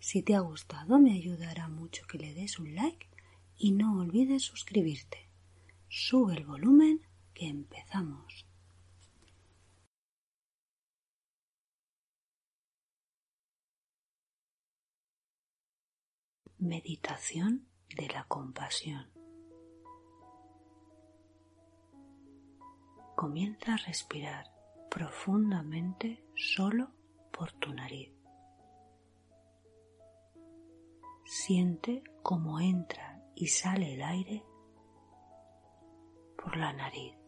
Si te ha gustado me ayudará mucho que le des un like y no olvides suscribirte. Sube el volumen que empezamos. Meditación de la compasión. Comienza a respirar profundamente solo por tu nariz. Siente cómo entra y sale el aire por la nariz.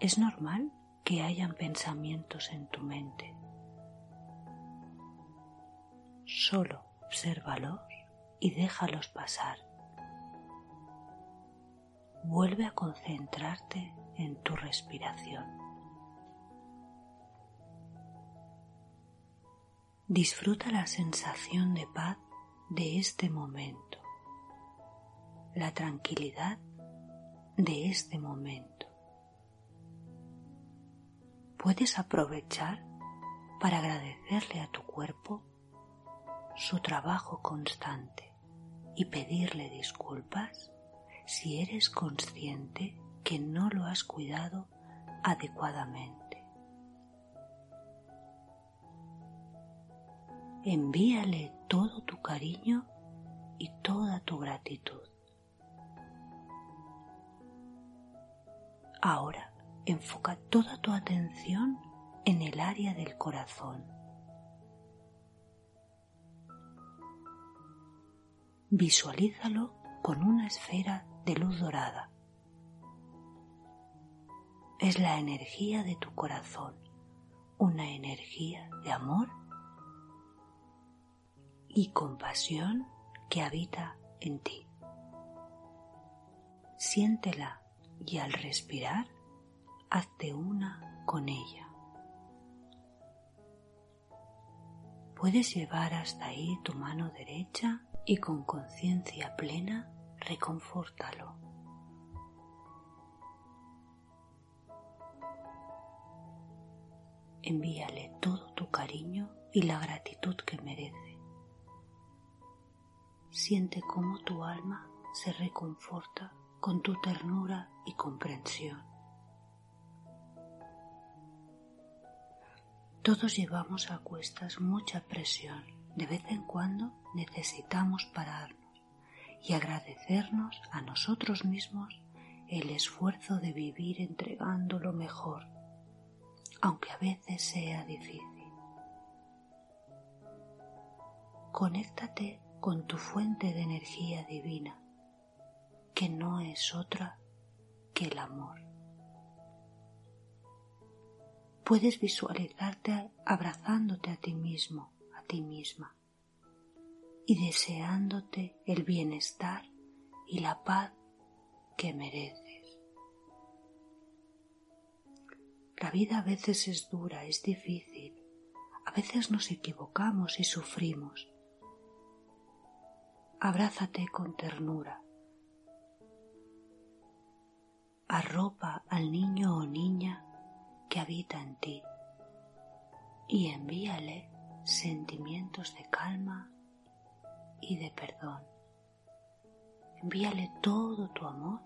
Es normal que hayan pensamientos en tu mente. Solo obsérvalos y déjalos pasar. Vuelve a concentrarte en tu respiración. Disfruta la sensación de paz de este momento, la tranquilidad de este momento. Puedes aprovechar para agradecerle a tu cuerpo su trabajo constante y pedirle disculpas si eres consciente que no lo has cuidado adecuadamente. Envíale todo tu cariño y toda tu gratitud. Ahora enfoca toda tu atención en el área del corazón. Visualízalo con una esfera de luz dorada. Es la energía de tu corazón, una energía de amor y compasión que habita en ti. Siéntela y al respirar, hazte una con ella. Puedes llevar hasta ahí tu mano derecha y con conciencia plena reconfórtalo. Envíale todo tu cariño y la gratitud que merece siente cómo tu alma se reconforta con tu ternura y comprensión. Todos llevamos a cuestas mucha presión. De vez en cuando necesitamos pararnos y agradecernos a nosotros mismos el esfuerzo de vivir entregando lo mejor, aunque a veces sea difícil. Conéctate con tu fuente de energía divina, que no es otra que el amor. Puedes visualizarte abrazándote a ti mismo, a ti misma, y deseándote el bienestar y la paz que mereces. La vida a veces es dura, es difícil, a veces nos equivocamos y sufrimos, abrázate con ternura. Arropa al niño o niña que habita en ti y envíale sentimientos de calma y de perdón. Envíale todo tu amor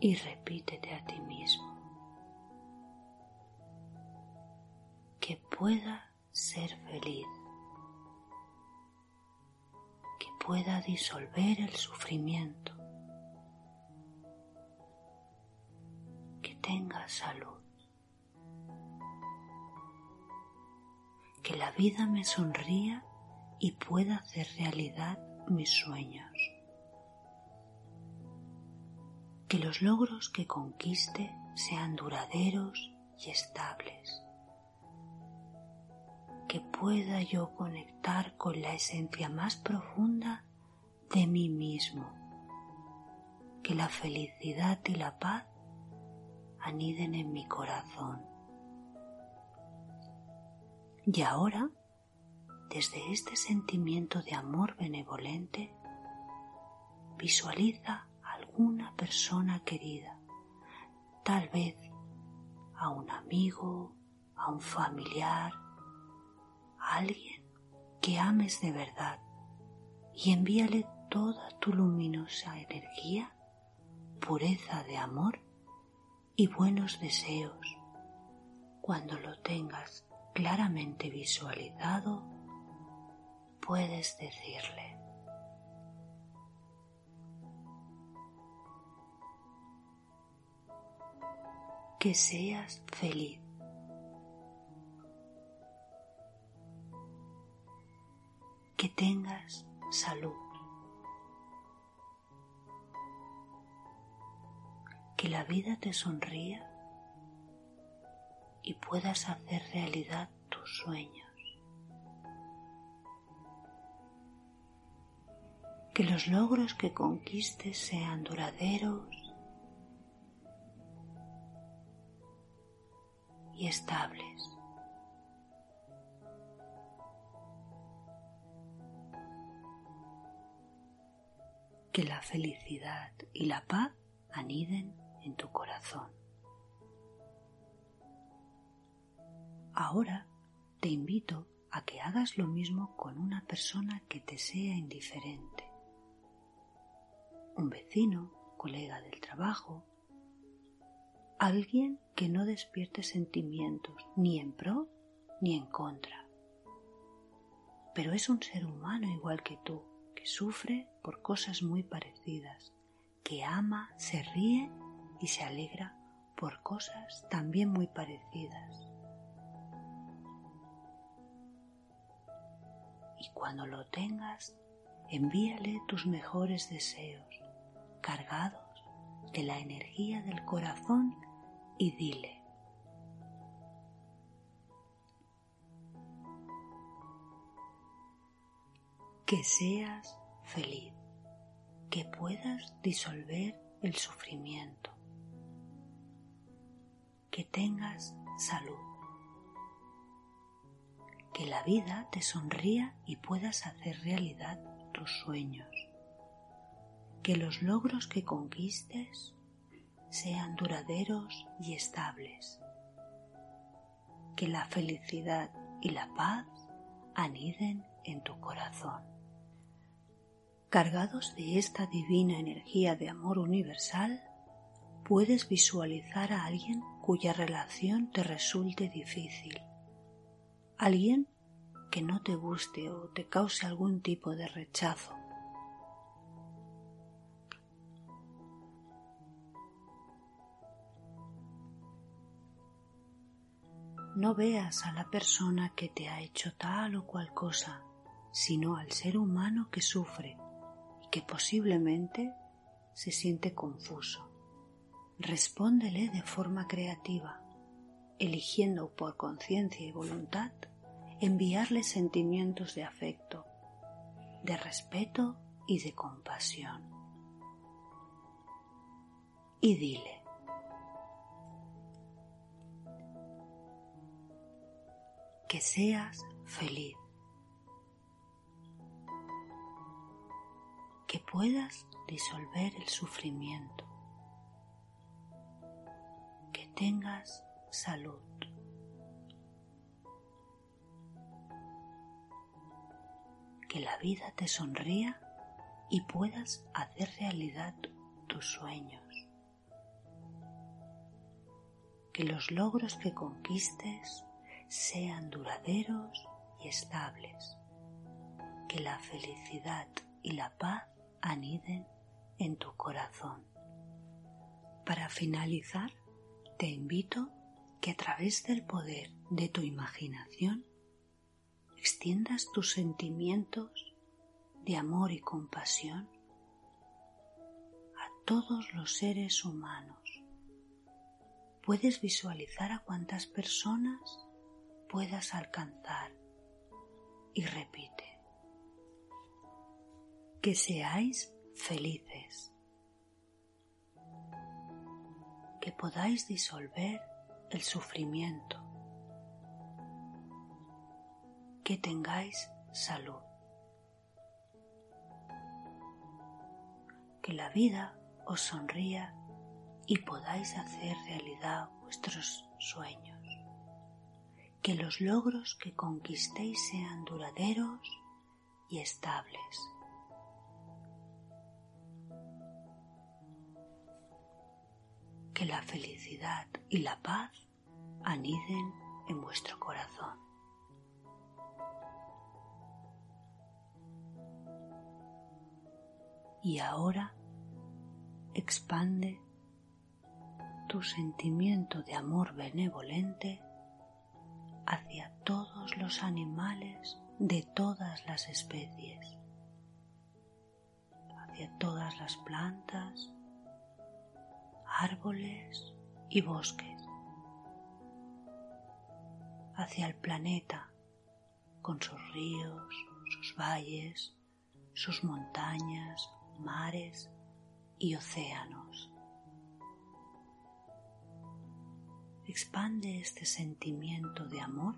y repítete a ti mismo que pueda ser feliz. Pueda disolver el sufrimiento, que tenga salud, que la vida me sonría y pueda hacer realidad mis sueños, que los logros que conquiste sean duraderos y estables, que pueda yo conectar con la esencia más profunda de mí mismo, que la felicidad y la paz aniden en mi corazón. Y ahora, desde este sentimiento de amor benevolente, visualiza a alguna persona querida, tal vez a un amigo, a un familiar, alguien que ames de verdad y envíale toda tu luminosa energía, pureza de amor y buenos deseos. Cuando lo tengas claramente visualizado, puedes decirle, que seas feliz. Que tengas salud. Que la vida te sonría y puedas hacer realidad tus sueños. Que los logros que conquistes sean duraderos y estables. Que la felicidad y la paz aniden en tu corazón. Ahora te invito a que hagas lo mismo con una persona que te sea indiferente. Un vecino, colega del trabajo, alguien que no despierte sentimientos ni en pro ni en contra. Pero es un ser humano igual que tú, sufre por cosas muy parecidas, que ama, se ríe y se alegra por cosas también muy parecidas. Y cuando lo tengas, envíale tus mejores deseos, cargados de la energía del corazón y dile, que seas feliz, que puedas disolver el sufrimiento, que tengas salud, que la vida te sonría y puedas hacer realidad tus sueños, que los logros que conquistes sean duraderos y estables. Que la felicidad y la paz aniden en tu corazón. Cargados de esta divina energía de amor universal, puedes visualizar a alguien cuya relación te resulte difícil. Alguien que no te guste o te cause algún tipo de rechazo no veas a la persona que te ha hecho tal o cual cosa, sino al ser humano que sufre que posiblemente se siente confuso. Respóndele de forma creativa, eligiendo por conciencia y voluntad enviarle sentimientos de afecto, de respeto y de compasión. Y dile, que seas feliz, que puedas disolver el sufrimiento, que tengas salud. Que la vida te sonría y puedas hacer realidad tus sueños. Que los logros que conquistes sean duraderos y estables, que la felicidad y la paz aniden en tu corazón. Para finalizar, te invito que a través del poder de tu imaginación extiendas tus sentimientos de amor y compasión a todos los seres humanos. Puedes visualizar a cuántas personas puedas alcanzar y repite. Que seáis felices. Que podáis disolver el sufrimiento. Que tengáis salud. Que la vida os sonría y podáis hacer realidad vuestros sueños. Que los logros que conquistéis sean duraderos y estables. Que la felicidad y la paz aniden en vuestro corazón. Y ahora expande tu sentimiento de amor benevolente hacia todos los animales de todas las especies, hacia todas las plantas, árboles y bosques, hacia el planeta con sus ríos, sus valles, sus montañas, mares y océanos. expande este sentimiento de amor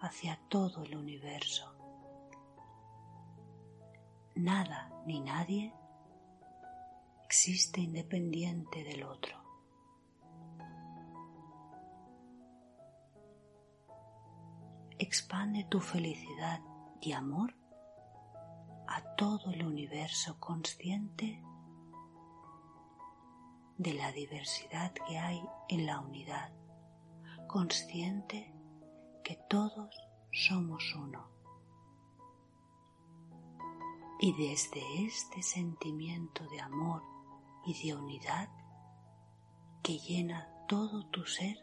hacia todo el universo. Nada ni nadie existe independiente del otro. Expande tu felicidad y amor a todo el universo consciente de la diversidad que hay en la unidad consciente que todos somos uno. Y desde este sentimiento de amor y de unidad que llena todo tu ser,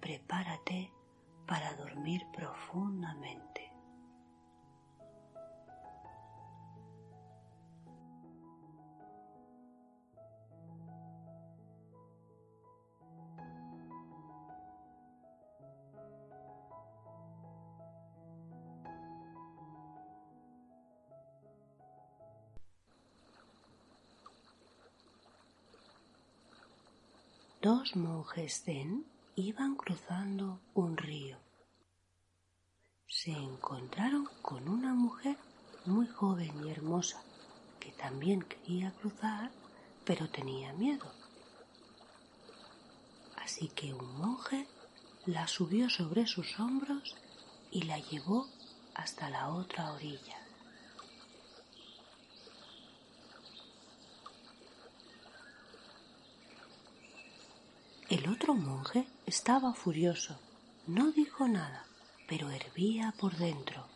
prepárate para dormir profundamente. Dos monjes zen iban cruzando un río. Se encontraron con una mujer muy joven y hermosa que también quería cruzar, pero tenía miedo. Así que un monje la subió sobre sus hombros y la llevó hasta la otra orilla. El otro monje estaba furioso. No dijo nada, pero hervía por dentro.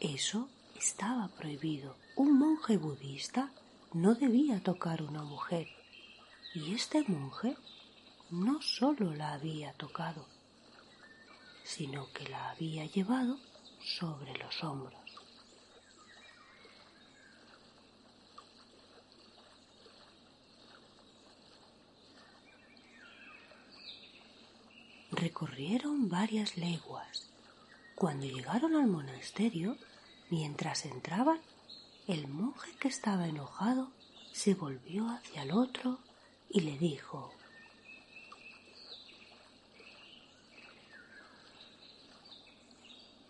Eso estaba prohibido. Un monje budista no debía tocar una mujer. Y este monje no solo la había tocado, sino que la había llevado sobre los hombros. Recorrieron varias leguas. Cuando llegaron al monasterio, mientras entraban, el monje que estaba enojado se volvió hacia el otro y le dijo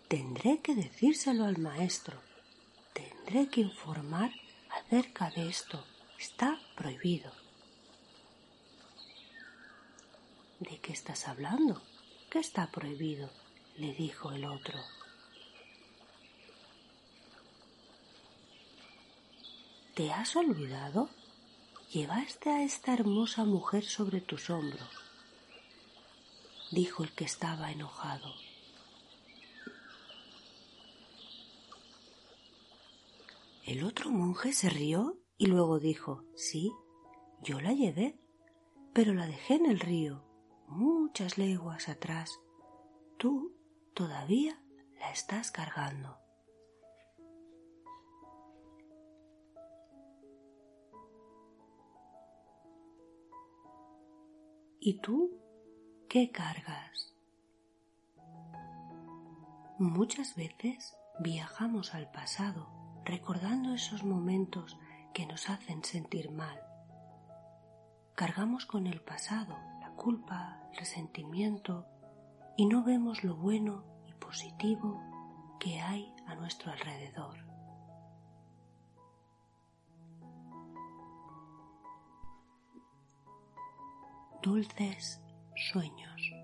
Tendré que decírselo al maestro. Tendré que informar acerca de esto. Está prohibido. ¿De qué estás hablando? ¿Qué está prohibido? le dijo el otro. ¿Te has olvidado? Llevaste a esta hermosa mujer sobre tus hombros, dijo el que estaba enojado. El otro monje se rió y luego dijo, sí, yo la llevé, pero la dejé en el río muchas leguas atrás, tú todavía la estás cargando. ¿Y tú qué cargas? Muchas veces viajamos al pasado recordando esos momentos que nos hacen sentir mal. Cargamos con el pasado culpa, resentimiento y no vemos lo bueno y positivo que hay a nuestro alrededor. Dulces sueños.